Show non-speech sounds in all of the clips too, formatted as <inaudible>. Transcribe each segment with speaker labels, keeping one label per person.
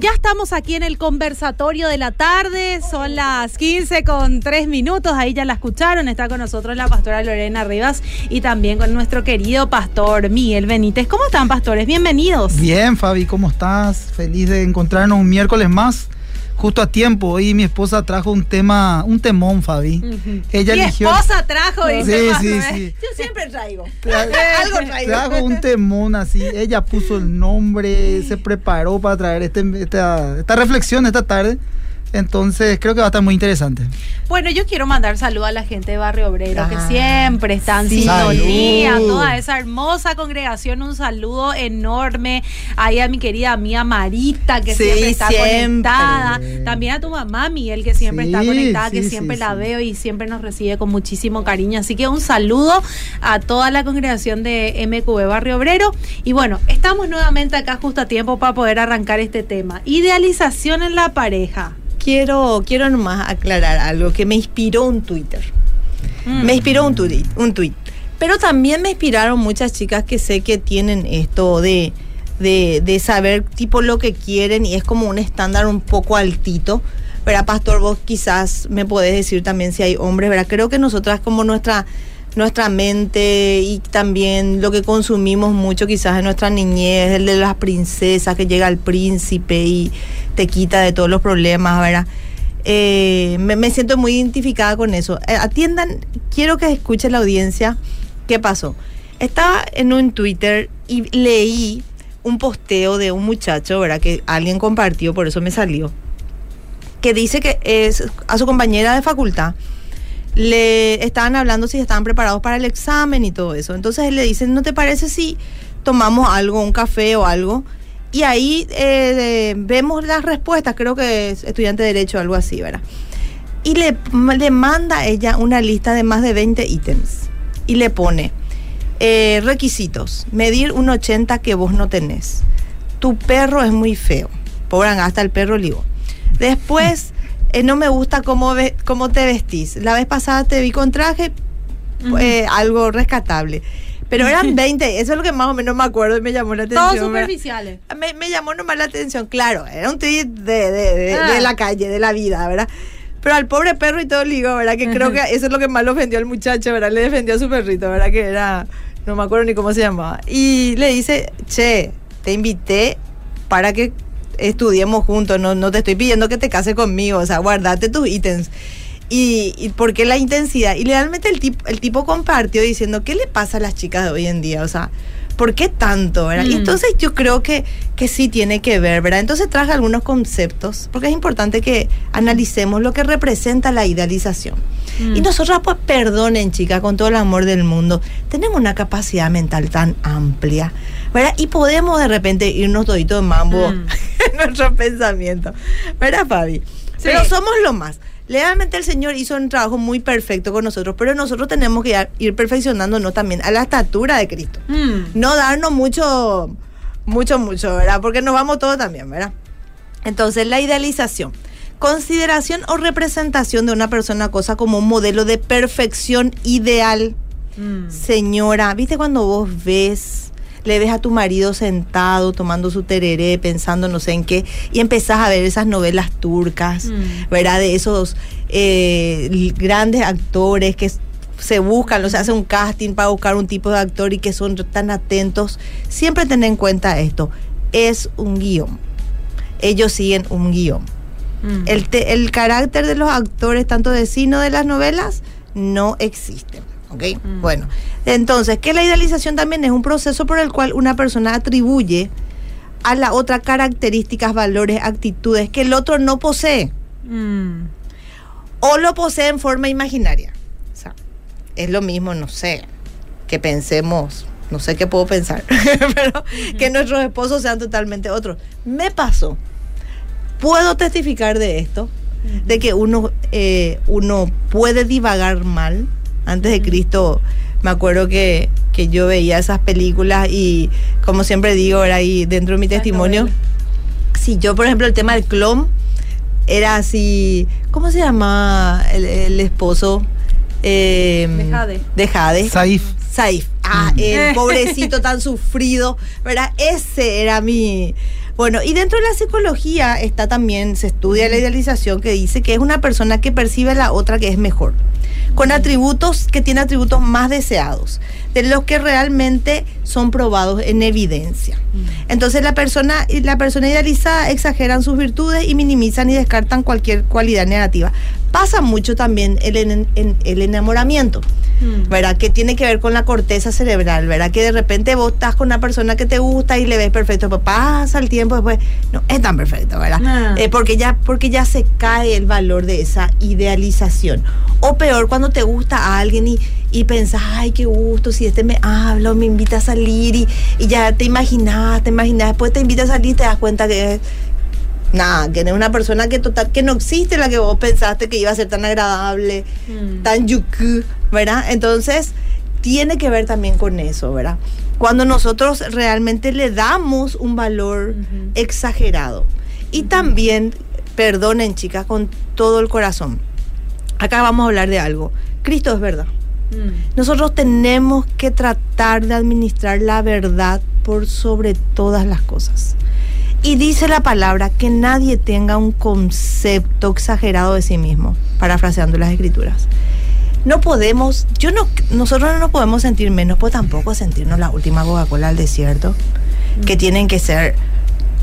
Speaker 1: Ya estamos aquí en el conversatorio de la tarde, son las 15 con 3 minutos, ahí ya la escucharon, está con nosotros la pastora Lorena Rivas y también con nuestro querido pastor Miguel Benítez. ¿Cómo están pastores? Bienvenidos.
Speaker 2: Bien, Fabi, ¿cómo estás? Feliz de encontrarnos un miércoles más justo a tiempo. Hoy mi esposa trajo un tema, un temón, Fabi.
Speaker 1: Ella mi esposa trajo,
Speaker 2: dice Sí, sí,
Speaker 1: sí. Yo siempre traigo. <laughs>
Speaker 2: Algo traigo. Trajo un temón así. Ella puso el nombre, se preparó para traer este, esta, esta reflexión esta tarde. Entonces creo que va a estar muy interesante.
Speaker 1: Bueno, yo quiero mandar saludo a la gente de Barrio Obrero que ah, siempre están sin sintonía, toda esa hermosa congregación, un saludo enorme. Ahí a mi querida mía Marita, que siempre está conectada. También a tu mamá, Miguel, que siempre está conectada, que siempre la veo y siempre nos recibe con muchísimo cariño. Así que un saludo a toda la congregación de MQB Barrio Obrero. Y bueno, estamos nuevamente acá justo a tiempo para poder arrancar este tema. Idealización en la pareja
Speaker 3: quiero, quiero nomás aclarar algo que me inspiró un Twitter. Mm. Me inspiró un tweet, un tweet. Pero también me inspiraron muchas chicas que sé que tienen esto de, de, saber tipo lo que quieren y es como un estándar un poco altito. Pero Pastor, vos quizás me podés decir también si hay hombres, ¿verdad? Creo que nosotras como nuestra nuestra mente y también lo que consumimos mucho quizás en nuestra niñez, el de las princesas, que llega el príncipe y te quita de todos los problemas, ¿verdad? Eh, me, siento muy identificada con eso. Eh, atiendan, quiero que escuchen la audiencia qué pasó. Estaba en un Twitter y leí un posteo de un muchacho, ¿verdad? Que alguien compartió, por eso me salió. Que dice que es a su compañera de facultad le estaban hablando si estaban preparados para el examen y todo eso. Entonces le dice, ¿no te parece si tomamos algo, un café o algo? Y ahí eh, vemos las respuestas, creo que es estudiante de derecho o algo así, ¿verdad? Y le, manda ella una lista de más de 20 ítems y le pone eh, requisitos, medir un 80 que vos no tenés. Tu perro es muy feo. Pobre hasta el perro ligo. Después eh, no me gusta cómo, ve, cómo te vestís. La vez pasada te vi con traje, eh, algo rescatable. Pero eran <laughs> 20, eso es lo que más o menos me acuerdo y me llamó la atención.
Speaker 1: Todos superficiales.
Speaker 3: Me, me, llamó nomás la atención, claro, era un tweet de, de, de, ah. la calle, de la vida, ¿verdad? Pero al pobre perro y todo le digo, ¿verdad? Que creo que eso es lo que más lo ofendió al muchacho, ¿verdad? Le defendió a su perrito, ¿verdad? Que era, no me acuerdo ni cómo se llamaba. Y le dice, che, te invité para que estudiemos juntos, no, no te estoy pidiendo que te cases conmigo, o sea, guardate tus ítems. Y, y porque la intensidad, y realmente el tipo, el tipo compartió diciendo, ¿qué le pasa a las chicas de hoy en día? O sea, ¿por qué tanto? ¿verdad? Y mm. entonces yo creo que, que sí tiene que ver, ¿verdad? Entonces traje algunos conceptos, porque es importante que analicemos lo que representa la idealización. Mm. Y nosotros, pues, perdonen, chicas, con todo el amor del mundo, tenemos una capacidad mental tan amplia, ¿verdad? Y podemos de repente irnos todito en mambo mm. <laughs> en nuestro pensamiento, ¿verdad, Fabi? Pero somos lo más. Realmente el Señor hizo un trabajo muy perfecto con nosotros, pero nosotros tenemos que ir perfeccionándonos también a la estatura de Cristo. Mm. No darnos mucho, mucho, mucho, ¿verdad? Porque nos vamos todos también, ¿verdad? Entonces, la idealización. Consideración o representación de una persona cosa como un modelo de perfección ideal. Mm. Señora, ¿viste cuando vos ves le ves a tu marido sentado tomando su tereré, pensando no sé en qué, y empezás a ver esas novelas turcas, mm. ¿verdad? De esos eh, grandes actores que se buscan, o sea, hace un casting para buscar un tipo de actor y que son tan atentos. Siempre ten en cuenta esto, es un guion. Ellos siguen un guion. Mm. El, el carácter de los actores, tanto de cine de las novelas, no existen. ¿Ok? Mm. Bueno, entonces, que la idealización también es un proceso por el cual una persona atribuye a la otra características, valores, actitudes que el otro no posee. Mm. O lo posee en forma imaginaria. O sea, es lo mismo, no sé, que pensemos, no sé qué puedo pensar, <laughs> pero que nuestros esposos sean totalmente otros. Me pasó. Puedo testificar de esto, de que uno, eh, uno puede divagar mal. Antes de Cristo, me acuerdo que, que yo veía esas películas y, como siempre digo, era ahí dentro de mi testimonio. Si yo, por ejemplo, el tema del clon era así, ¿cómo se llama el, esposo?
Speaker 1: Eh, de Jade.
Speaker 3: De Jade.
Speaker 2: Saif.
Speaker 3: Saif. Ah, mm. el pobrecito tan <laughs> sufrido, ¿verdad? Ese era mi... Bueno, y dentro de la psicología está también, se estudia la idealización que dice que es una persona que percibe a la otra que es mejor, con atributos que tiene atributos más deseados, de los que realmente son probados en evidencia. Entonces la persona, la persona idealizada exageran sus virtudes y minimizan y descartan cualquier cualidad negativa. Pasa mucho también el, en, el enamoramiento. Mm. ¿verdad? Que tiene que ver con la corteza cerebral, ¿verdad? Que de repente vos estás con una persona que te gusta y le ves perfecto, pero pasa el tiempo después, no es tan perfecto, ¿verdad? Ah. Eh, porque, ya, porque ya se cae el valor de esa idealización. O peor, cuando te gusta a alguien y, y pensás, ay, qué gusto, si este me habla o me invita a salir y, y ya te imaginas, te imaginas, después te invita a salir y te das cuenta que nada, que es una persona que total, que no existe la que vos pensaste que iba a ser tan agradable, mm. tan yuku, ¿verdad? Entonces, tiene que ver también con eso, ¿verdad? Cuando nosotros realmente le damos un valor exagerado. Y también, perdonen chicas, con todo el corazón. Acá vamos a hablar de algo. Cristo es verdad. Mm. Nosotros tenemos que tratar de administrar la verdad por sobre todas las cosas. Y dice la palabra que nadie tenga un concepto exagerado de sí mismo, parafraseando las escrituras. No podemos, yo no, nosotros no nos podemos sentir menos, pues tampoco sentirnos la última Coca-Cola al desierto, que mm. tienen que ser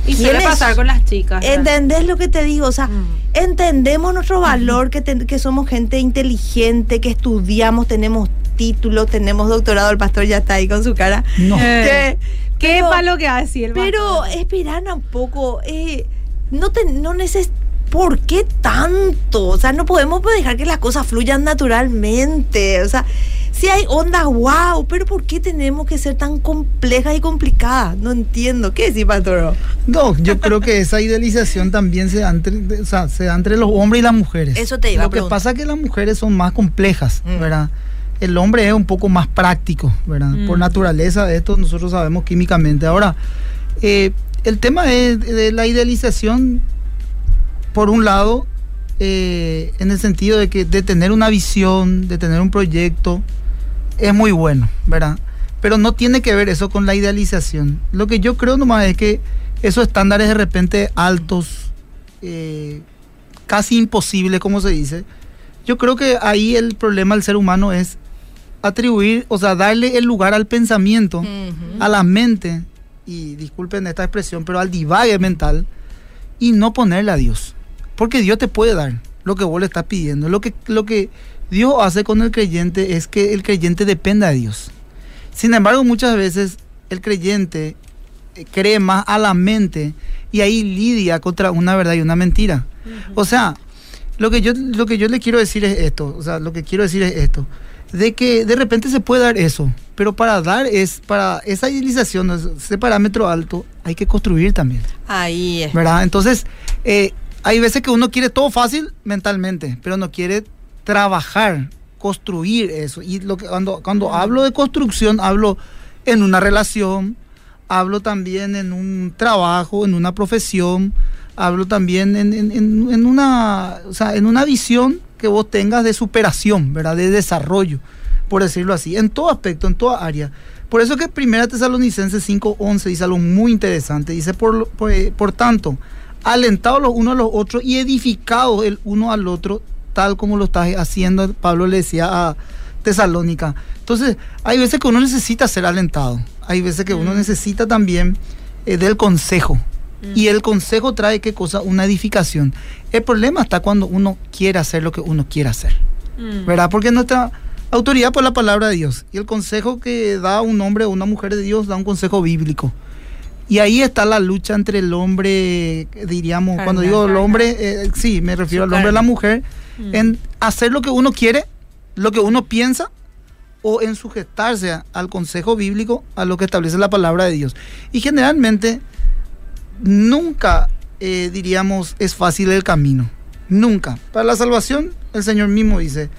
Speaker 1: y suele pasar con las chicas.
Speaker 3: ¿Entendés lo que te digo? O sea, mm. entendemos nuestro valor, que, que somos gente inteligente, que estudiamos, tenemos títulos, tenemos doctorado, el pastor ya está ahí con su cara.
Speaker 2: No.
Speaker 1: Que, ¿Qué es lo que va a decir?
Speaker 3: Pero esperan un poco. Eh, no, te, no neces ¿Por qué tanto? O sea, no podemos dejar que las cosas fluyan naturalmente. O sea, si hay ondas, wow, pero ¿por qué tenemos que ser tan complejas y complicadas? No entiendo. ¿Qué decís, Pastor?
Speaker 2: No, yo creo que esa idealización también se da entre, o sea, se da entre los hombres y las mujeres.
Speaker 3: Eso te iba
Speaker 2: Lo
Speaker 3: a
Speaker 2: que pasa es que las mujeres son más complejas, mm. ¿verdad? el hombre es un poco más práctico, ¿verdad? Por mm. naturaleza, esto nosotros sabemos químicamente. Ahora, eh, el tema es de la idealización, por un lado, eh, en el sentido de que de tener una visión, de tener un proyecto, es muy bueno, ¿verdad? Pero no tiene que ver eso con la idealización. Lo que yo creo nomás es que esos estándares de repente altos, eh, casi imposibles, como se dice, yo creo que ahí el problema del ser humano es atribuir, o sea, darle el lugar al pensamiento, a la mente, y disculpen esta expresión, pero al divague mental, y no ponerle a Dios. Porque Dios te puede dar lo que vos le estás pidiendo. Lo que, lo que Dios hace con el creyente es que el creyente dependa de Dios. Sin embargo, muchas veces el creyente eh, cree más a la mente y ahí lidia contra una verdad y una mentira. O sea, lo que yo lo que yo le quiero decir es esto, o sea, lo que quiero decir es esto de que de repente se puede dar eso, pero para dar es, para esa idealización, ese parámetro alto, hay que construir también.
Speaker 3: Ahí es.
Speaker 2: ¿Verdad? Entonces, eh, hay veces que uno quiere todo fácil mentalmente, pero no quiere trabajar, construir eso. Y lo que, cuando, cuando hablo de construcción, hablo en una relación, hablo también en un trabajo, en una profesión, hablo también en, en, en, una, o sea, en una visión que vos tengas de superación, ¿verdad? De desarrollo, por decirlo así, en todo aspecto, en toda área. Por eso que Primera Tesalonicenses 5.11 dice algo muy interesante. Dice, por, eh, por, tanto, alentados los unos a los otros y edificados el uno al otro, tal como lo está haciendo, Pablo le decía a Tesalónica. Entonces, hay veces que uno necesita ser alentado. Hay veces que uno mm. necesita también eh, del consejo, y el consejo trae qué cosa? Una edificación. El problema está cuando uno quiere hacer lo que uno quiere hacer. Mm. ¿Verdad? Porque nuestra autoridad por la palabra de Dios. Y el consejo que da un hombre o una mujer de Dios da un consejo bíblico. Y ahí está la lucha entre el hombre, diríamos, cuando digo el hombre, eh, sí, me refiero al hombre y la mujer, mm. en hacer lo que uno quiere, lo que uno piensa, o en sujetarse al consejo bíblico, a lo que establece la palabra de Dios. Y generalmente, nunca, eh, diríamos, es fácil el camino. Nunca. Para la salvación, el Señor mismo dice,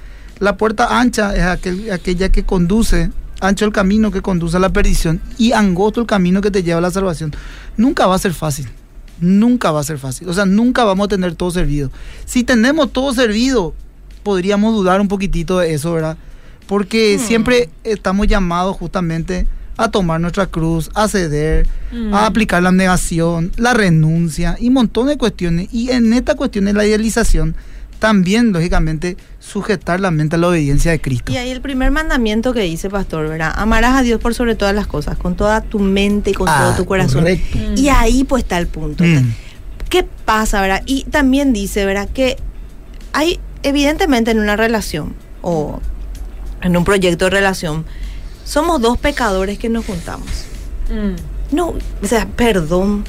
Speaker 2: la puerta ancha es aquella que conduce ancho el camino que conduce a la perdición y angosto el camino que te lleva a la salvación. Nunca va a ser fácil. Nunca va a ser fácil. O sea, nunca vamos a tener todo servido. Si tenemos todo servido, podríamos dudar un poquitito de eso, ¿verdad? Porque hmm. siempre estamos llamados justamente a tomar nuestra cruz, a ceder, a hmm. aplicar la negación, la renuncia y un montón de cuestiones. Y en esta cuestión de la idealización, también, lógicamente, sujetar la mente a la obediencia de Cristo.
Speaker 3: Y ahí el primer mandamiento que dice, pastor, ¿verdad? Amarás a Dios por sobre todas las cosas, con toda tu mente y con todo tu ah, corazón. Y ahí pues está el punto. Mm. ¿Qué pasa, verdad? Y también dice, ¿verdad? Que hay, evidentemente, en una relación o en un proyecto de relación, somos dos pecadores que nos juntamos. Mm. No, o sea, perdón,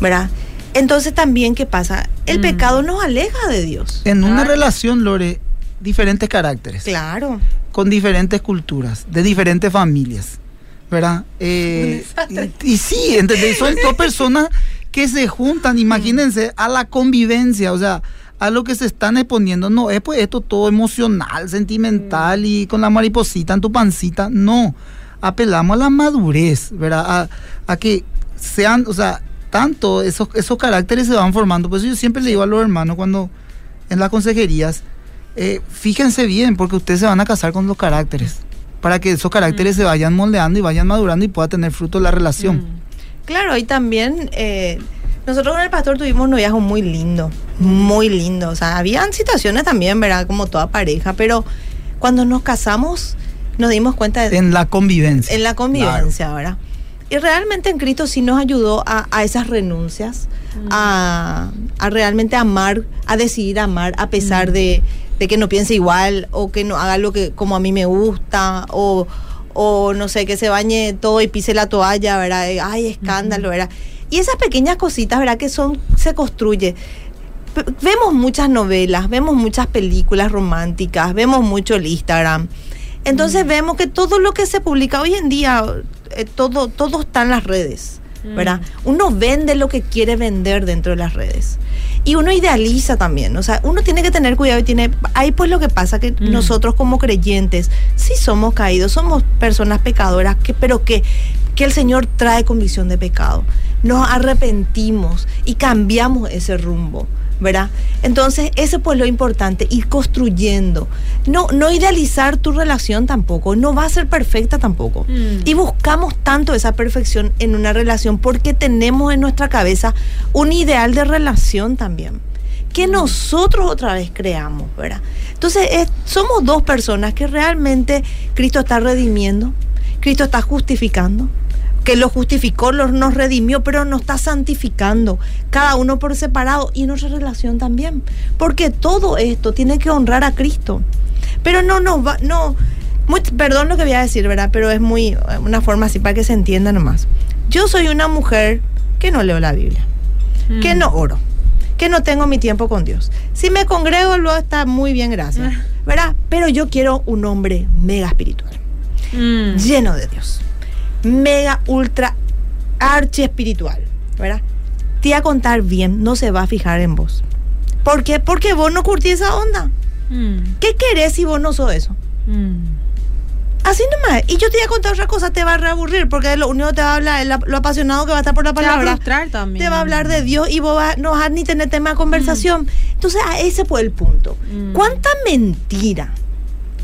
Speaker 3: ¿verdad? Entonces también, ¿qué pasa? El mm. pecado nos aleja de Dios.
Speaker 2: En una relación, Lore, diferentes caracteres.
Speaker 3: Claro.
Speaker 2: Con diferentes culturas, de diferentes familias, ¿verdad? Eh, y, sí, ¿entendés? Son dos <laughs> personas que se juntan, imagínense, a la convivencia, o sea, a lo que se están exponiendo. No es pues esto todo emocional, sentimental mm. y con la mariposita en tu pancita. No, apelamos a la madurez, ¿verdad? A, a que sean, o sea, tanto, esos, esos caracteres se van formando. Por eso yo siempre le digo a los hermanos cuando en las consejerías, eh, fíjense bien, porque ustedes se van a casar con los caracteres, para que esos caracteres mm. se vayan moldeando y vayan madurando y pueda tener fruto la relación. Mm.
Speaker 3: Claro, y también eh, nosotros con el pastor tuvimos un noviazgo muy lindo, muy lindo. O sea, habían situaciones también, ¿verdad? Como toda pareja, pero cuando nos casamos nos dimos cuenta
Speaker 2: de... En la convivencia.
Speaker 3: En la convivencia, ¿verdad? Y realmente en Cristo sí nos ayudó a, esas renuncias, mm. a, realmente amar, a decidir amar a pesar mm. de, que no piense igual o que no haga lo que como a mí me gusta o, no sé, que se bañe todo y pise la toalla, ¿verdad? Ay, escándalo, ¿verdad? Y esas pequeñas cositas, ¿verdad? Que son, se construye. Vemos muchas novelas, vemos muchas películas románticas, vemos mucho el Instagram. Entonces mm. vemos que todo lo que se publica hoy en día, eh, todo, todo está en las redes. ¿verdad? Mm. Uno vende lo que quiere vender dentro de las redes. Y uno idealiza también, o sea, uno tiene que tener cuidado y tiene, ahí pues lo que pasa que mm. nosotros como creyentes sí somos caídos, somos personas pecadoras, que, pero que, que el Señor trae convicción de pecado. Nos arrepentimos y cambiamos ese rumbo. ¿Verdad? Entonces, eso pues lo importante, ir construyendo. No, no idealizar tu relación tampoco, no va a ser perfecta tampoco. Mm. Y buscamos tanto esa perfección en una relación porque tenemos en nuestra cabeza un ideal de relación también que mm. nosotros otra vez creamos, ¿verdad? Entonces, somos dos personas que realmente Cristo está redimiendo, Cristo está justificando, que lo justificó, nos redimió, pero nos está santificando, cada uno por separado y en nuestra relación también. Porque todo esto tiene que honrar a Cristo. Pero no nos va, no, perdón lo que voy a decir, ¿verdad? Pero es muy, una forma así para que se entienda nomás. Yo soy una mujer que no leo la Biblia, que mm. no oro, que no tengo mi tiempo con Dios. Si me congrego, luego está muy bien, gracias, ah. ¿verdad? Pero yo quiero un hombre mega espiritual, mm. lleno de Dios mega, ultra, archi espiritual, ¿verdad? Te va a contar bien, no se va a fijar en vos. ¿Por qué? Porque vos no curtís esa onda. Mm. ¿Qué querés si vos no sos eso? Mm. Así nomás. Y yo te voy a contar otra cosa, te va a reaburrir, porque lo único que te va a hablar es lo apasionado que va a estar por la palabra.
Speaker 1: Te va a también.
Speaker 3: Te va a hablar de Dios y vos no vas a ni tener tema de conversación. Mm. Entonces, a ese fue el punto. ¿Cuánta mentira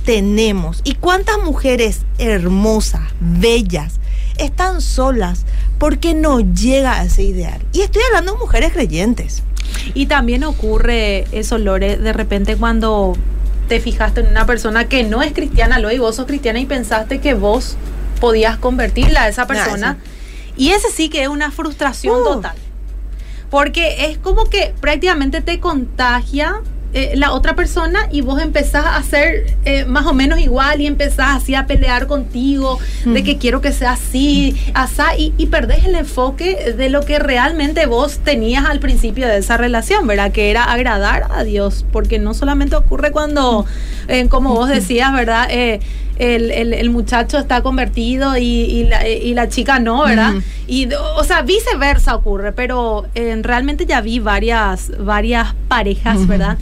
Speaker 3: tenemos? ¿Y cuántas mujeres hermosas, bellas, están solas porque no llega a ese ideal. Y estoy hablando de mujeres creyentes.
Speaker 1: Y también ocurre eso, Lore, de repente cuando te fijaste en una persona que no es cristiana, lo y vos sos cristiana y pensaste que vos podías convertirla a esa persona. y ese sí que es una frustración uh. total. Porque es como que prácticamente te contagia eh, la otra persona y vos empezás a ser eh, más o menos igual y empezás así a pelear contigo de que quiero que sea así, asá, y, y perdés el enfoque de lo que realmente vos tenías al principio de esa relación, ¿verdad? Que era agradar a Dios, porque no solamente ocurre cuando, eh, como vos decías, ¿verdad? Eh, el, el- el muchacho está convertido y, y la, y la chica no, ¿verdad? Y, o sea, viceversa ocurre, pero realmente ya vi varias, varias parejas, ¿verdad?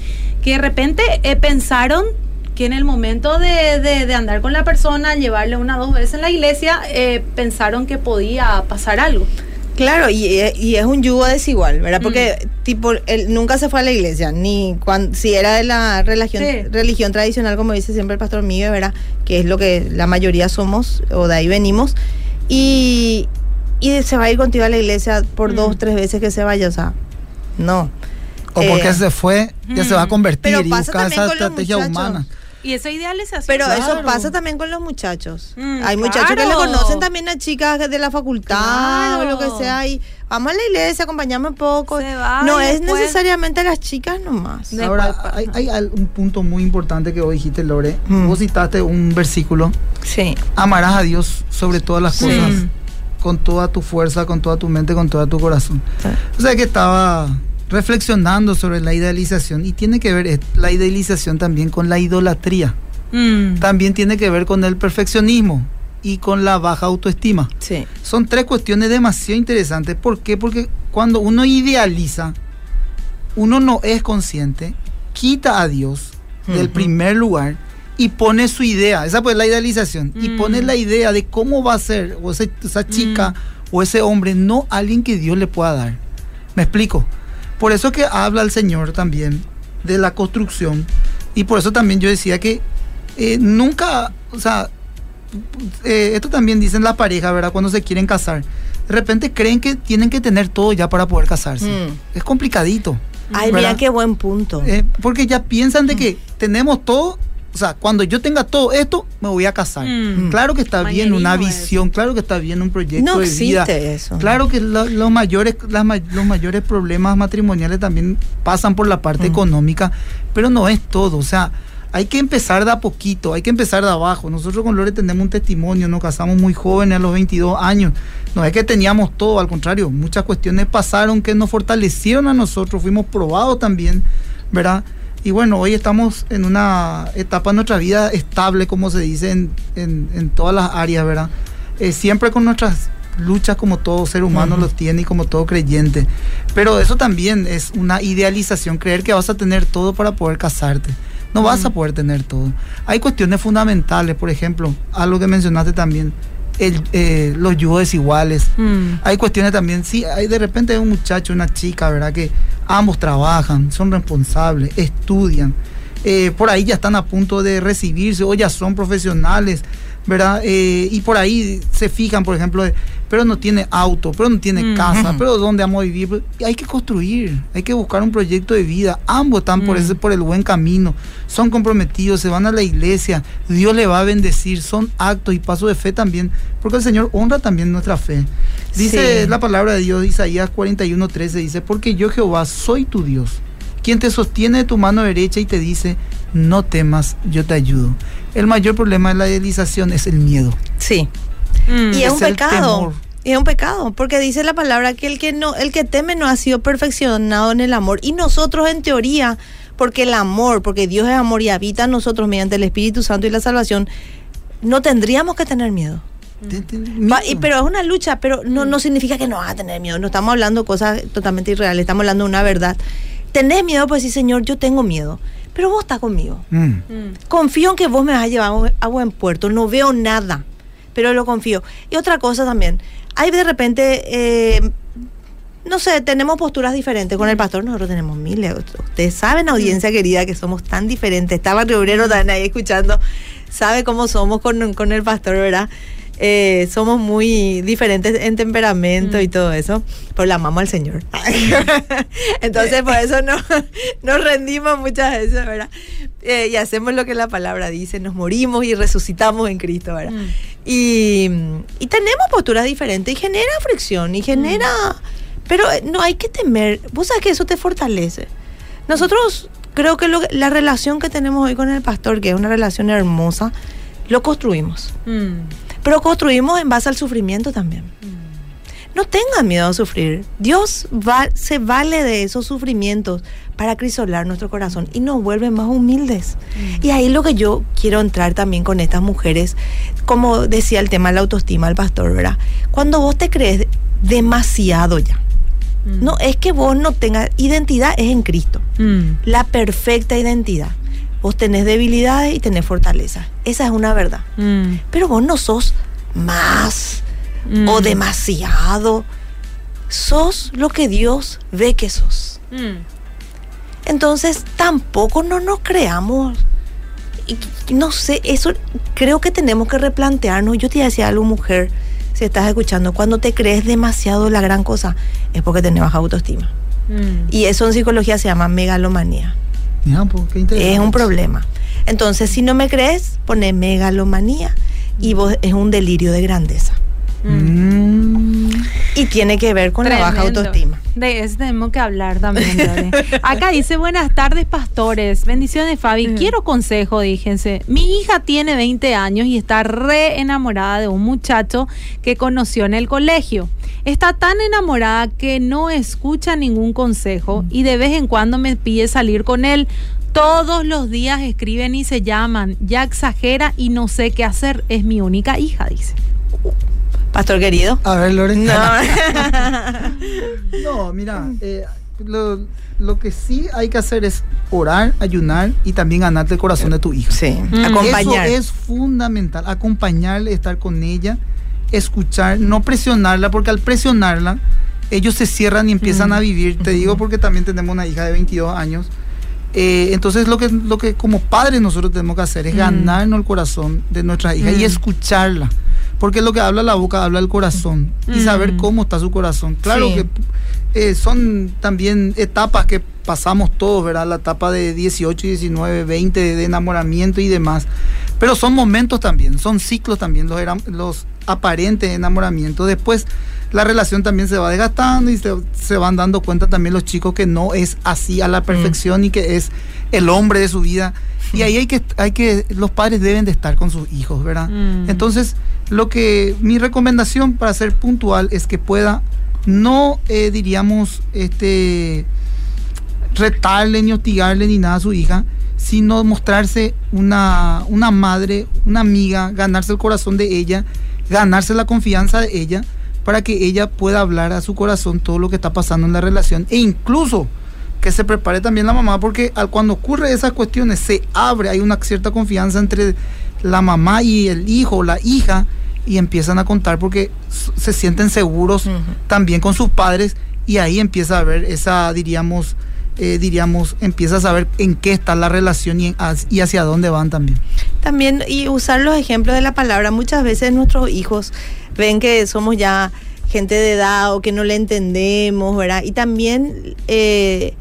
Speaker 1: Que de repente eh, pensaron que en el momento de, de- de andar con la persona, llevarle una o dos veces en la iglesia, eh, pensaron que podía pasar algo.
Speaker 3: Claro, y, y es un yugo desigual, ¿verdad? Porque, tipo, él nunca se fue a la iglesia, ni cuando, si era de la religión,
Speaker 1: Sí.
Speaker 3: religión tradicional, como dice siempre el pastor Miguel, ¿verdad? Que es lo que la mayoría somos, o de ahí venimos. Y, y se va a ir contigo a la iglesia por
Speaker 1: Mm.
Speaker 3: dos, tres veces que se vaya, o sea, no.
Speaker 2: O porque
Speaker 3: Eh,
Speaker 2: se fue, ya se va a convertir
Speaker 3: Pero
Speaker 2: y
Speaker 3: pasa
Speaker 2: buscar
Speaker 3: también
Speaker 2: esa
Speaker 3: con los
Speaker 2: estrategia
Speaker 3: muchachos.
Speaker 2: humana.
Speaker 1: Y esa idealización.
Speaker 3: Pero eso pasa también con los muchachos.
Speaker 1: Mm,
Speaker 3: Hay muchachos que le conocen también a chicas de la facultad o lo que sea y vamos a la iglesia, acompañamos un poco.
Speaker 1: Se va
Speaker 3: no es
Speaker 1: después-
Speaker 3: necesariamente a las chicas nomás.
Speaker 1: De-
Speaker 2: Ahora, hay, un punto muy importante que vos dijiste, Lore.
Speaker 3: Mm.
Speaker 2: Vos citaste un versículo.
Speaker 3: Sí.
Speaker 2: Amarás a Dios sobre todas las
Speaker 1: Sí.
Speaker 2: cosas. Con toda tu fuerza, con toda tu mente, con todo tu corazón. O sea que estaba reflexionando sobre la idealización y tiene que ver eh, la idealización también con la idolatría.
Speaker 1: Mm.
Speaker 2: También tiene que ver con el perfeccionismo y con la baja autoestima.
Speaker 3: Sí.
Speaker 2: Son tres cuestiones demasiado interesantes. ¿Por qué? Porque cuando uno idealiza, uno no es consciente, quita a Dios del primer lugar y pone su idea. Esa pues es la idealización. Y
Speaker 1: Mm.
Speaker 2: pone la idea de cómo va a ser o esa chica o ese hombre, no alguien que Dios le pueda dar. ¿Me explico? Por eso que habla el Señor también de la construcción. Y por eso también yo decía que eh, nunca, o sea, eh, esto también dicen la pareja, ¿verdad? Cuando se quieren casar. De repente creen que tienen que tener todo ya para poder casarse.
Speaker 3: Mm.
Speaker 2: Es complicadito.
Speaker 3: Ay,
Speaker 2: ¿verdad?
Speaker 3: mira qué buen punto.
Speaker 2: Eh, porque ya piensan de que tenemos todo, o sea, cuando yo tenga todo esto, me voy a casar.
Speaker 1: Mm.
Speaker 2: Claro que está bien una visión, claro que está bien un proyecto
Speaker 3: no
Speaker 2: de vida.
Speaker 3: existe eso.
Speaker 2: Claro que lo- los, mayores, las los mayores problemas matrimoniales también pasan por la parte
Speaker 3: Mm.
Speaker 2: económica, pero no es todo. O sea, hay que empezar de a poquito, hay que empezar de abajo. Nosotros con Lore tenemos un testimonio, nos casamos muy jóvenes a los 22 años. No es que teníamos todo, al contrario, muchas cuestiones pasaron que nos fortalecieron a nosotros, fuimos probados también, ¿verdad? Y bueno, hoy estamos en una etapa de nuestra vida estable, como se dice en, en- en todas las áreas, ¿verdad? Eh, siempre con nuestras luchas como todo ser humano
Speaker 3: Ujú.
Speaker 2: los tiene y como todo creyente. Pero eso también es una idealización, creer que vas a tener todo para poder casarte. No vas a poder tener todo. Hay cuestiones fundamentales, por ejemplo, algo que mencionaste también, el, eh, los yugos desiguales.
Speaker 1: Mm.
Speaker 2: Hay cuestiones también, sí, hay de repente hay un muchacho, una chica, ¿verdad? Que ambos trabajan, son responsables, estudian, eh, por ahí ya están a punto de recibirse o ya son profesionales, ¿verdad? Eh, y por ahí se fijan, por ejemplo, pero no tiene auto, pero no tiene
Speaker 1: Mm.
Speaker 2: casa, pero ¿dónde vamos a vivir? Pero hay que construir, hay que buscar un proyecto de vida. Ambos están por,
Speaker 1: Mm.
Speaker 2: ese, por el buen camino, son comprometidos, se van a la iglesia, Dios le va a bendecir, son actos y pasos de fe también, porque el Señor honra también nuestra fe. Dice
Speaker 3: Sí.
Speaker 2: la palabra de Dios, Isaías 41:13, dice, porque yo Jehová soy tu Dios, quien te sostiene de tu mano derecha y te dice, no temas, yo te ayudo. El mayor problema de la idealización es el miedo.
Speaker 3: Sí.
Speaker 1: Mm.
Speaker 3: Y es
Speaker 2: Es
Speaker 3: un pecado. es un pecado, porque dice la palabra que el que no, el que teme no ha sido perfeccionado en el amor. Y nosotros en teoría, porque el amor, porque Dios es amor y habita en nosotros mediante el Espíritu Santo y la salvación, no tendríamos que tener miedo. Va, y- pero es una lucha, pero no, no significa que no vas a tener miedo. No estamos hablando de cosas totalmente irreales, estamos hablando de una verdad. Tenés miedo, pues sí, Señor, yo tengo miedo. Pero vos estás conmigo.
Speaker 2: Mm.
Speaker 1: Mm.
Speaker 3: Confío en que vos me vas a llevar a buen- a buen puerto. No veo nada, pero lo confío. Y otra cosa también, hay de repente, eh, no sé, tenemos posturas diferentes con el pastor. Nosotros tenemos miles. Ustedes saben, audiencia querida, que somos tan diferentes. Estaba Barrio Obrero también ahí escuchando. Sabe cómo somos con, con el pastor, ¿verdad? Eh, somos muy diferentes en temperamento y todo eso, pero la amamos al Señor. <laughs> Entonces, por eso no, <laughs> nos rendimos muchas veces, ¿verdad? Eh, y hacemos lo que la palabra dice, nos morimos y resucitamos en Cristo, ¿verdad?
Speaker 1: Mm.
Speaker 3: Y, y tenemos posturas diferentes y genera fricción y genera... Pero eh, no hay que temer, vos sabes que eso te fortalece. Nosotros creo que lo, la relación que tenemos hoy con el pastor, que es una relación hermosa, lo construimos.
Speaker 1: Mm.
Speaker 3: Pero construimos en base al sufrimiento también. No tengan miedo a sufrir. Dios va, se vale de esos sufrimientos para crisolar nuestro corazón y nos vuelve más humildes. Y ahí lo que yo quiero entrar también con estas mujeres, como decía el tema de la autoestima del pastor, ¿verdad? Cuando vos te crees demasiado ya. No es que vos no tengas identidad, es en Cristo.
Speaker 1: Mm.
Speaker 3: La perfecta identidad. Vos tenés debilidades y tenés fortalezas. Esa es una verdad.
Speaker 1: Mm.
Speaker 3: Pero vos no sos más
Speaker 1: Mm.
Speaker 3: o demasiado. Sos lo que Dios ve que sos.
Speaker 1: Mm.
Speaker 3: Entonces tampoco no nos creamos. y- No sé, eso creo que tenemos que replantearnos. Yo te decía algo, mujer, si estás escuchando, cuando te crees demasiado la gran cosa, es porque tenés baja autoestima.
Speaker 1: Mm.
Speaker 3: Y eso en psicología se llama megalomanía.
Speaker 2: Mira, pues, qué interesante.
Speaker 3: Es un problema. Entonces, si no me crees, pone megalomanía y vos es un delirio de grandeza.
Speaker 2: Mm.
Speaker 3: Y tiene que ver con la baja autoestima.
Speaker 1: De eso tenemos que hablar también. <laughs> Acá dice, buenas tardes, pastores. Bendiciones, Fabi. Quiero consejo, díjense. Mi hija tiene 20 años y está re enamorada de un muchacho que conoció en el colegio. Está tan enamorada que no escucha ningún consejo y de vez en cuando me pide salir con él. Todos los días escriben y se llaman. Ya exagera y no sé qué hacer. Es mi única hija, dice.
Speaker 3: Pastor querido.
Speaker 2: A ver, Lorena.
Speaker 3: No. <laughs>
Speaker 2: No, mira, eh, lo, lo que sí hay que hacer es orar, ayunar y también ganarte el corazón de tu hija.
Speaker 3: sí,
Speaker 1: Mm.
Speaker 3: acompañar.
Speaker 2: Eso es fundamental, acompañarle, estar con ella, escuchar, no presionarla, porque al presionarla, ellos se cierran y empiezan
Speaker 1: Mm.
Speaker 2: a vivir. Te digo porque también tenemos una hija de 22 años. Eh, entonces lo que, lo que como padres nosotros tenemos que hacer es
Speaker 1: Mm.
Speaker 2: ganarnos el corazón de nuestra hija y escucharla. Porque lo que habla la boca habla el corazón. Y saber cómo está su corazón. Claro
Speaker 3: Sí.
Speaker 2: que eh, son también etapas que pasamos todos, ¿verdad? La etapa de 18, 19, 20 de enamoramiento y demás. Pero son momentos también, son ciclos también, los, los aparentes enamoramientos. Después la relación también se va desgastando y se, se van dando cuenta también los chicos que no es así a la perfección y que es el hombre de su vida. Y ahí hay que, hay que, los padres deben de estar con sus hijos, ¿verdad?
Speaker 1: Mm.
Speaker 2: Entonces, lo que mi recomendación para ser puntual es que pueda no, eh, diríamos, este, retarle ni hostigarle ni nada a su hija, sino mostrarse una, una madre, una amiga, ganarse el corazón de ella, ganarse la confianza de ella, para que ella pueda hablar a su corazón todo lo que está pasando en la relación e incluso que se prepare también la mamá porque al cuando ocurre esas cuestiones se abre, hay una cierta confianza entre la mamá y el hijo la hija y empiezan a contar porque se sienten seguros también con sus padres y ahí empieza a haber esa, diríamos, eh, diríamos, empieza a saber en qué está la relación y, en- y hacia dónde van también.
Speaker 3: También, y usar los ejemplos de la palabra. Muchas veces nuestros hijos ven que somos ya gente de edad o que no le entendemos, ¿verdad? Y también eh,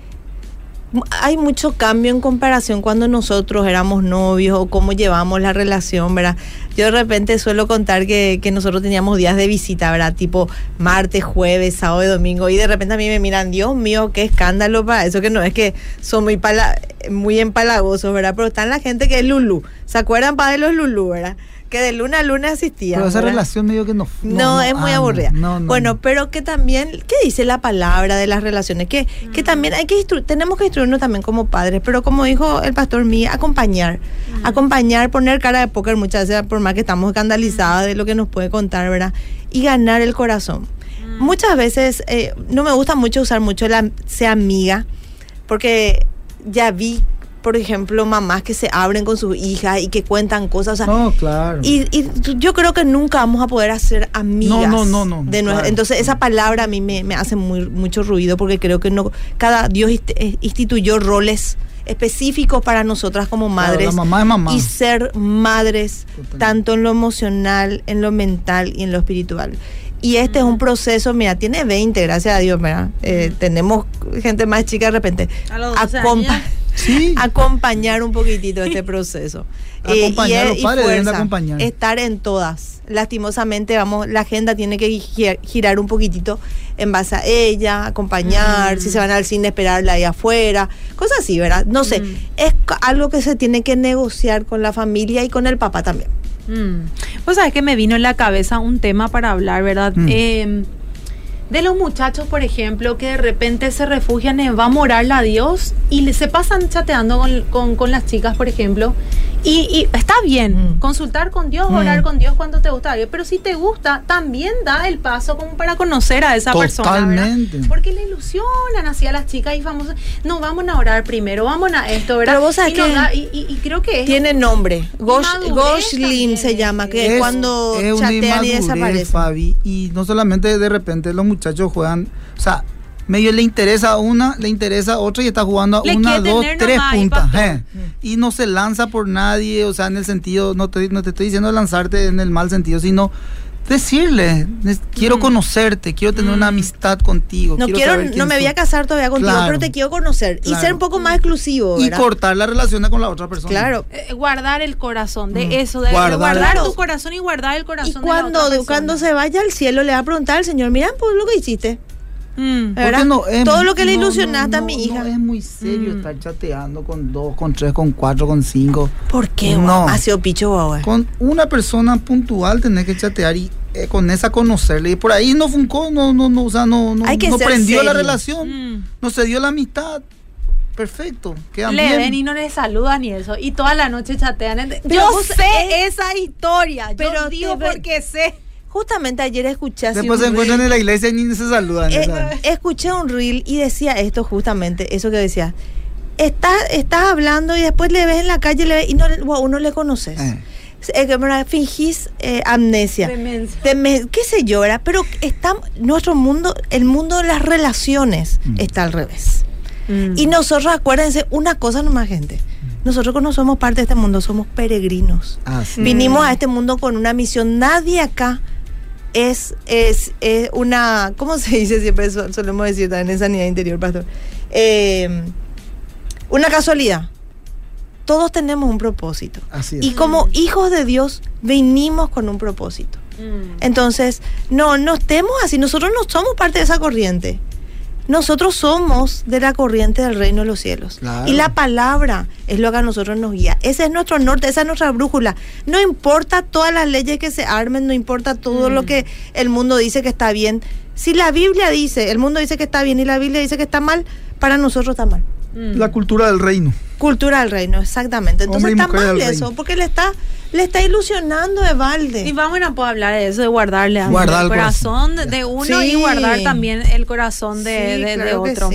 Speaker 3: hay mucho cambio en comparación cuando nosotros éramos novios o cómo llevamos la relación, ¿verdad? Yo de repente suelo contar que, que nosotros teníamos días de visita, ¿verdad? Tipo martes, jueves, sábado y domingo. Y de repente a mí me miran, Dios mío, qué escándalo para eso, que no es que son muy, pala- muy empalagosos, ¿verdad? Pero están la gente que es Lulu. ¿Se acuerdan para de los Lulu, verdad? Que de luna a luna asistían.
Speaker 2: Pero esa
Speaker 3: ¿verdad?
Speaker 2: relación medio que no...
Speaker 3: No, es muy
Speaker 2: ah, no,
Speaker 3: aburrida.
Speaker 2: no, no,
Speaker 3: bueno,
Speaker 2: no.
Speaker 3: pero que también, ¿qué dice la palabra de las relaciones? Que, que también hay que tenemos que instruirnos también como padres, pero como dijo el pastor Mía, acompañar. Acompañar, poner cara de póker muchas veces, por más que estamos escandalizadas de lo que nos puede contar, ¿verdad? Y ganar el corazón. Muchas veces, eh, no me gusta mucho usar mucho la sea amiga, porque ya vi, por ejemplo, mamás que se abren con sus hijas y que cuentan cosas. O sea,
Speaker 2: No, claro.
Speaker 3: y, y yo creo que nunca vamos a poder hacer amigas.
Speaker 2: No, no, no, no,
Speaker 3: de
Speaker 2: claro.
Speaker 3: Entonces esa palabra a mí me, me hace muy, mucho ruido porque creo que no cada Dios eh, instituyó roles específicos para nosotras como
Speaker 2: Claro,
Speaker 3: madres
Speaker 2: la mamá es mamá.
Speaker 3: y ser madres
Speaker 2: Totalmente.
Speaker 3: tanto en lo emocional, en lo mental y en lo espiritual. Y este es un proceso, mira, tiene 20, gracias a Dios, ¿verdad? Eh, tenemos gente más chica de repente.
Speaker 1: A los 12
Speaker 3: Acompa- acompañar un poquitito este proceso. <laughs>
Speaker 2: Acompañar, los padres deben acompañar.
Speaker 3: Estar en todas. Lastimosamente, vamos, la agenda tiene que girar un poquitito en base a ella, acompañar, si se van al cine, esperarla ahí afuera, cosas así, ¿verdad? No sé, es algo que se tiene que negociar con la familia y con el papá también.
Speaker 1: Pues sabes que me vino en la cabeza un tema para hablar, ¿verdad? Eh, de los muchachos, por ejemplo, que de repente se refugian en va a a Dios y se pasan chateando con, las chicas, por ejemplo. Y, está bien mm. consultar con Dios, orar mm. con Dios cuando te gusta Pero si te gusta, también da el paso como para conocer a esa persona. Porque le ilusionan así a las chicas y famosas. No, vamos a orar primero, vamos a esto, ¿verdad?
Speaker 3: Pero vos sabés
Speaker 1: y, y, creo que
Speaker 3: Tiene nombre. Goshlin se llama, que es, cuando chatean y desaparecen.
Speaker 2: Fabi, y no solamente de repente los muchachos juegan, o sea, medio le interesa una, le interesa otra y está jugando una, dos, tres puntas. Y no se lanza por nadie, o sea, en el sentido, no te, no te estoy diciendo lanzarte en el mal sentido, sino decirle, quiero mm. conocerte, quiero tener una mm. amistad contigo.
Speaker 3: No quiero, no me voy a casar todavía contigo, pero te quiero conocer y ser un poco más exclusivo.
Speaker 2: Y cortar la relación con la otra persona.
Speaker 1: Claro. Eh, guardar el corazón, de mm. eso, de guardar, tu corazón y guardar el corazón.
Speaker 3: Y cuando,
Speaker 1: de la
Speaker 3: cuando se vaya al cielo le va a preguntar al Señor, mira, pues lo que hiciste.
Speaker 2: Mm.
Speaker 3: Todo lo que le ilusionaste a mi hija.
Speaker 2: No es muy serio mm. estar chateando con dos, con tres, con cuatro, con cinco.
Speaker 3: ¿Por qué? No. Ha sido picho,
Speaker 2: Con una persona puntual tenés que chatear y eh, con esa conocerle. Y por ahí no funcó, no, no, no, o sea, no, no, no prendió la relación, mm. no se dio la amistad perfecto.
Speaker 1: le ven y no le saludan y eso. Y toda la noche chatean. Yo sé esa historia. Pero yo digo porque sé.
Speaker 3: Justamente ayer escuché
Speaker 2: Después se encuentran en la iglesia y ni se saludan.
Speaker 3: Eh, escuché un reel y decía esto justamente, eso que decía. Estás, estás hablando y después le ves en la calle le y no, wow, no le conoces. Eh. Eh, fingís amnesia. qué sé yo, pero está nuestro mundo, el mundo de las relaciones mm. está al revés. Mm. Y nosotros, acuérdense, una cosa nomás, gente. Nosotros no somos parte de este mundo, somos peregrinos. Ah, Vinimos a este mundo con una misión. Nadie acá es, es, una, ¿cómo se dice siempre? Solemos decir también en sanidad interior, pastor. Em, una casualidad. Todos tenemos un propósito. Y como hijos de Dios, venimos con un propósito. Mm. Entonces, no, no estemos así. Nosotros no somos parte de esa corriente. Nosotros somos de la corriente del reino de los cielos. Y la palabra es lo que a nosotros nos guía. Ese es nuestro norte, esa es nuestra brújula. No importa todas las leyes que se armen, no importa todo lo mm. que el mundo dice que está bien. Si la Biblia dice, el mundo dice que está bien y la Biblia dice que está mal, para nosotros está mal.
Speaker 2: La cultura del reino.
Speaker 3: Cultura del reino, exactamente. Entonces está mal eso, porque le está le está ilusionando de balde.
Speaker 1: Y vamos a poder hablar de eso, de guardarle el corazón de uno y guardar también el corazón de, otro.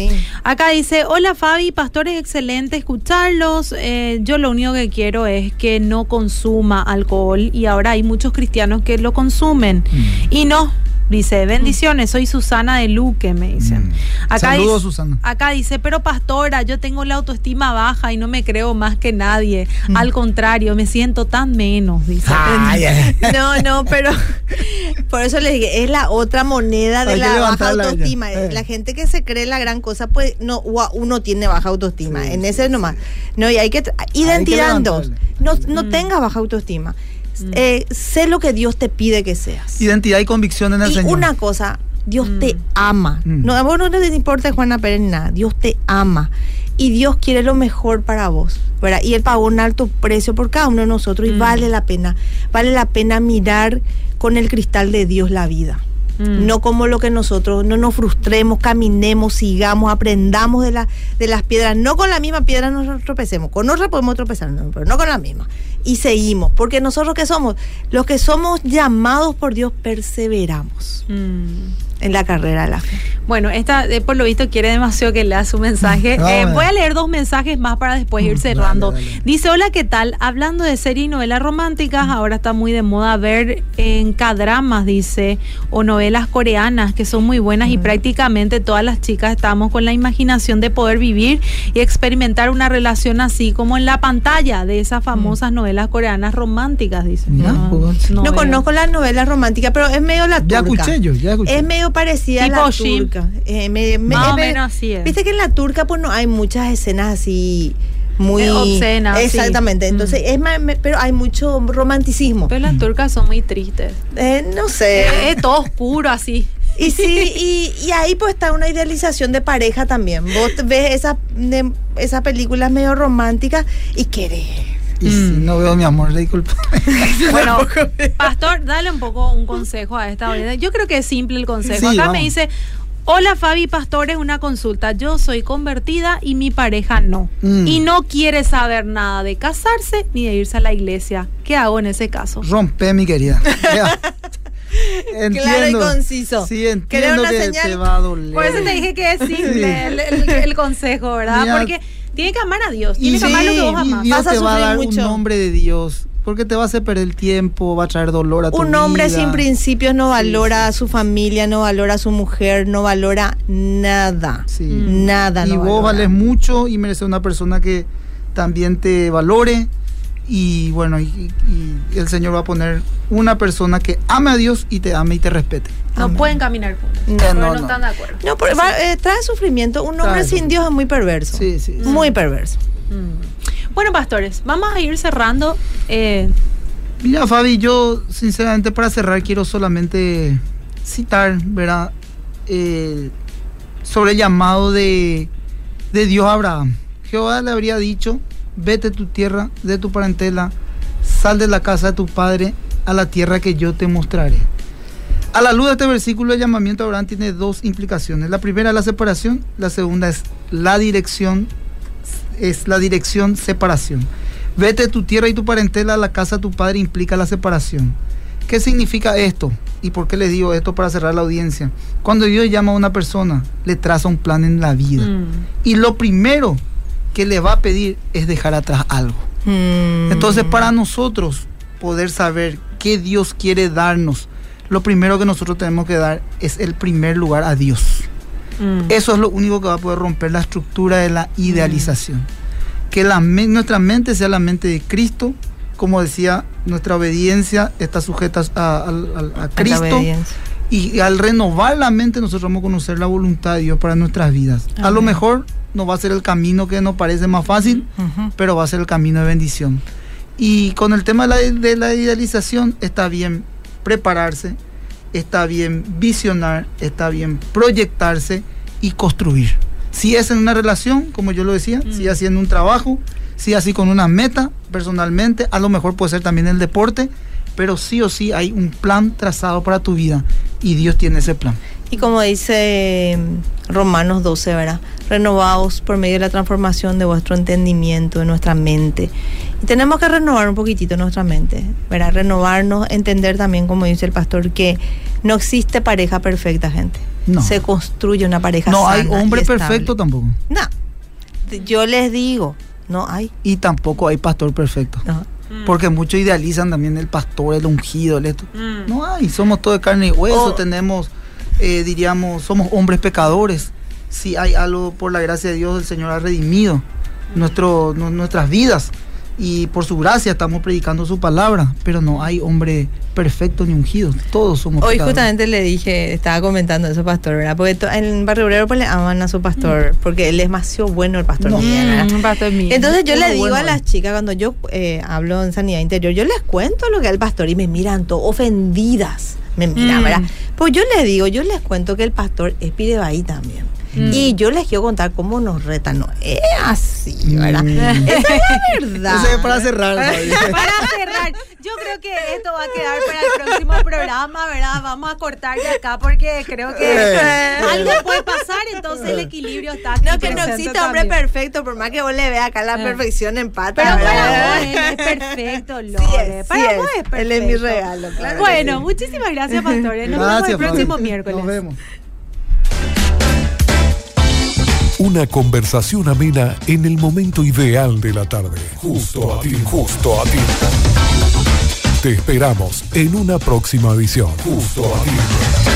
Speaker 1: Acá dice, hola Fabi, pastores, excelente escucharlos. Eh, yo lo único que quiero es que no consuma alcohol y ahora hay muchos cristianos que lo consumen. Mm. Y no, Dice, bendiciones, soy Susana de Luque, me dicen. Mm.
Speaker 2: Acá Saludos, Susana.
Speaker 1: Acá dice, pero pastora, yo tengo la autoestima baja y no me creo más que nadie. Mm. Al contrario, me siento tan menos, dice. <laughs>
Speaker 3: no, no, pero <laughs> por eso le dije, es la otra moneda de la baja autoestima. Eh. La gente que se cree la gran cosa, pues no, uno tiene baja autoestima. en ese nomás. No, y hay que identidad dos. No, no mm. tengas baja autoestima. Mm. Eh, sé lo que Dios te pide que seas.
Speaker 2: Identidad y convicción en el
Speaker 3: y
Speaker 2: Señor.
Speaker 3: Una cosa, Dios te mm. ama. Mm. No, a vos no te importa Juana Pérez nada. Dios te ama. Y Dios quiere lo mejor para vos. ¿verdad? Y Él pagó un alto precio por cada uno de nosotros. Y vale la pena. Vale la pena mirar con el cristal de Dios la vida. Mm. No como lo que nosotros, no nos frustremos, caminemos, sigamos, aprendamos de, la, de las piedras. No con la misma piedra nos tropecemos, con otra podemos tropezar, pero no con la misma. Y seguimos, porque nosotros que somos, los que somos llamados por Dios, perseveramos. Mm en la carrera de la fe.
Speaker 1: Bueno, esta eh, por lo visto quiere demasiado que lea su mensaje. Eh, voy a leer dos mensajes más para después ir cerrando. Dice, hola, ¿qué tal? Hablando de series y novelas románticas, ahora está muy de moda ver en cadramas, dice, o novelas coreanas que son muy buenas y prácticamente todas las chicas estamos con la imaginación de poder vivir y experimentar una relación así como en la pantalla de esas famosas novelas coreanas románticas, dice.
Speaker 3: No, no, conozco las novelas románticas, pero es medio la turca.
Speaker 2: Ya escuché yo, ya escuché.
Speaker 3: Es medio medio parecida a la turca. Eh, me- me-
Speaker 1: Más o
Speaker 3: me-
Speaker 1: menos así es.
Speaker 3: Viste que en la turca pues no hay muchas escenas así muy
Speaker 1: obscenas, sí.
Speaker 3: Exactamente. Entonces
Speaker 1: Mm.
Speaker 3: es más, me- pero hay mucho romanticismo.
Speaker 1: Pero las turcas son muy tristes.
Speaker 3: Eh, no sé.
Speaker 1: Es, todo oscuro así.
Speaker 3: Y sí, <laughs> y, y ahí pues está una idealización de pareja también. Vos ves esas esas películas medio románticas y querés.
Speaker 2: Y si no veo mi amor, disculpa. <laughs>
Speaker 1: Bueno, <laughs> Pastor, dale un poco un consejo a esta audiencia. Yo creo que es simple el consejo.
Speaker 2: Sí,
Speaker 1: Acá
Speaker 2: vamos.
Speaker 1: me dice, hola Fabi Pastor, es una consulta. Yo soy convertida y mi pareja no.
Speaker 2: Mm.
Speaker 1: Y no quiere saber nada de casarse ni de irse a la iglesia. ¿Qué hago en ese caso?
Speaker 2: Rompe, mi querida. <laughs>
Speaker 3: Claro y conciso.
Speaker 2: Sí,
Speaker 3: ¿Querés
Speaker 2: entiendo
Speaker 3: una
Speaker 2: que
Speaker 3: señal?
Speaker 2: te va a doler.
Speaker 1: Por eso te dije que es simple
Speaker 2: Sí.
Speaker 1: el, el- el consejo, ¿verdad?
Speaker 2: Mira,
Speaker 1: Porque tiene que amar a Dios, tiene que amar lo que vos amás.
Speaker 2: Dios
Speaker 3: Vas a
Speaker 2: te va a dar
Speaker 3: mucho.
Speaker 2: un nombre de Dios. Porque te va a hacer perder el tiempo, va a traer dolor a tu
Speaker 3: Un hombre
Speaker 2: vida.
Speaker 3: sin principios no valora a su familia, no valora a su mujer, no valora nada.
Speaker 2: Sí.
Speaker 3: Nada.
Speaker 2: y
Speaker 3: no
Speaker 2: vos
Speaker 3: valora.
Speaker 2: vales mucho y mereces una persona que también te valore. Y bueno, y, y el Señor va a poner una persona que ame a Dios y te ame y te respete.
Speaker 1: No
Speaker 2: Amén.
Speaker 1: pueden caminar juntos.
Speaker 3: No,
Speaker 2: no,
Speaker 1: no,
Speaker 2: no.
Speaker 1: están de acuerdo.
Speaker 3: No, porque va- eh, trae sufrimiento. Un hombre
Speaker 2: Trae
Speaker 3: sin. Dios es muy perverso.
Speaker 2: Sí, sí, sí.
Speaker 3: Muy perverso.
Speaker 1: Mm. Bueno, pastores, vamos a ir cerrando. Eh,
Speaker 2: Mira, Fabi, yo sinceramente para cerrar quiero solamente citar, ¿verdad? Eh, sobre el llamado de, de Dios a Abraham. Jehová le habría dicho, vete de tu tierra, de tu parentela, sal de la casa de tu padre a la tierra que yo te mostraré. A la luz de este versículo, el llamamiento a Abraham tiene dos implicaciones. La primera es la separación, la segunda es la dirección, es la dirección separación. Vete de tu tierra y tu parentela a la casa de tu padre implica la separación. ¿Qué significa esto? ¿Y por qué les digo esto para cerrar la audiencia? Cuando Dios llama a una persona, le traza un plan en la vida.
Speaker 1: mm.
Speaker 2: Y lo primero que le va a pedir es dejar atrás algo.
Speaker 3: Mm.
Speaker 2: Entonces, para nosotros poder saber qué Dios quiere darnos, lo primero que nosotros tenemos que dar es el primer lugar a Dios.
Speaker 1: Mm.
Speaker 2: Eso es lo único que va a poder romper la estructura de la idealización. Que la nuestra mente sea la mente de Cristo. Como decía, nuestra obediencia está sujeta a, a- a- a
Speaker 3: A la
Speaker 2: Cristo. Y al renovar la mente nosotros vamos a conocer la voluntad de Dios para nuestras vidas. A lo mejor no va a ser el camino que nos parece más fácil, pero va a ser el camino de bendición. Y con el tema de la, de la idealización está bien prepararse, está bien visionar, está bien proyectarse y construir. Si es en una relación, como yo lo decía, si es haciendo un trabajo, si así con una meta personalmente, a lo mejor puede ser también el deporte, pero sí o sí hay un plan trazado para tu vida y Dios tiene ese plan.
Speaker 3: Y como dice mm, Romanos 12, ¿verdad? Renovaos por medio de la transformación de vuestro entendimiento, de nuestra mente. Y tenemos que renovar un poquitito nuestra mente, ¿verdad? Renovarnos, entender también, como dice el pastor, que no existe pareja perfecta, gente.
Speaker 2: No.
Speaker 3: Se construye una pareja
Speaker 2: No hay
Speaker 3: sana
Speaker 2: hombre perfecto tampoco.
Speaker 3: No. Yo les digo, no hay.
Speaker 2: Y tampoco hay pastor perfecto.
Speaker 3: No.
Speaker 1: Mm.
Speaker 2: Porque muchos idealizan también el pastor, el ungido, el esto.
Speaker 1: Mm.
Speaker 2: No hay, somos todo de carne y hueso,
Speaker 3: Oh.
Speaker 2: tenemos, eh, diríamos, somos hombres pecadores. Si hay algo por la gracia de Dios, el Señor ha redimido nuestro, nu- nuestras vidas. Y por su gracia estamos predicando su palabra, pero no hay hombre perfecto ni ungido. Todos somos
Speaker 3: Hoy
Speaker 2: pecadores.
Speaker 3: justamente le dije, estaba comentando eso, pastor, ¿verdad? Porque en Barrio Obrero pues le aman a su pastor, porque él es demasiado bueno el pastor.
Speaker 2: No.
Speaker 3: ¿verdad?
Speaker 1: Mm, pastor mío.
Speaker 3: Entonces yo le digo
Speaker 2: bueno
Speaker 3: a las chicas, cuando yo eh, hablo en sanidad interior, yo les cuento lo que es el pastor y me miran todo ofendidas. Me miran,
Speaker 1: Mm.
Speaker 3: ¿verdad? Pues yo les digo, yo les cuento que el pastor es pirebaí también.
Speaker 1: Mm.
Speaker 3: Y yo les quiero contar cómo nos retan. No es así, ¿verdad?
Speaker 2: Mm.
Speaker 3: Esa es la verdad.
Speaker 2: Ese es para cerrar. <laughs>
Speaker 1: Para cerrar, yo creo que esto va a quedar para el próximo programa, ¿verdad? Vamos a cortar de acá porque creo que
Speaker 2: Eh.
Speaker 1: algo puede pasar, entonces el equilibrio está aquí
Speaker 3: No, que no existe hombre
Speaker 1: también.
Speaker 3: perfecto, por más que vos le veas acá la
Speaker 1: Eh.
Speaker 3: perfección en pata.
Speaker 1: Pero para
Speaker 3: ¿verdad?
Speaker 1: vos él es perfecto, Lore.
Speaker 3: Sí es,
Speaker 1: para
Speaker 3: sí
Speaker 1: vos
Speaker 3: es.
Speaker 1: perfecto.
Speaker 3: Él es mi regalo, claro
Speaker 1: Bueno,
Speaker 3: sí.
Speaker 1: muchísimas gracias, pastores. Nos vemos el próximo
Speaker 2: Fabi.
Speaker 1: miércoles.
Speaker 2: Nos vemos.
Speaker 4: Una conversación amena en el momento ideal de la tarde. Justo a ti, justo a ti. Te esperamos en una próxima edición. Justo a ti.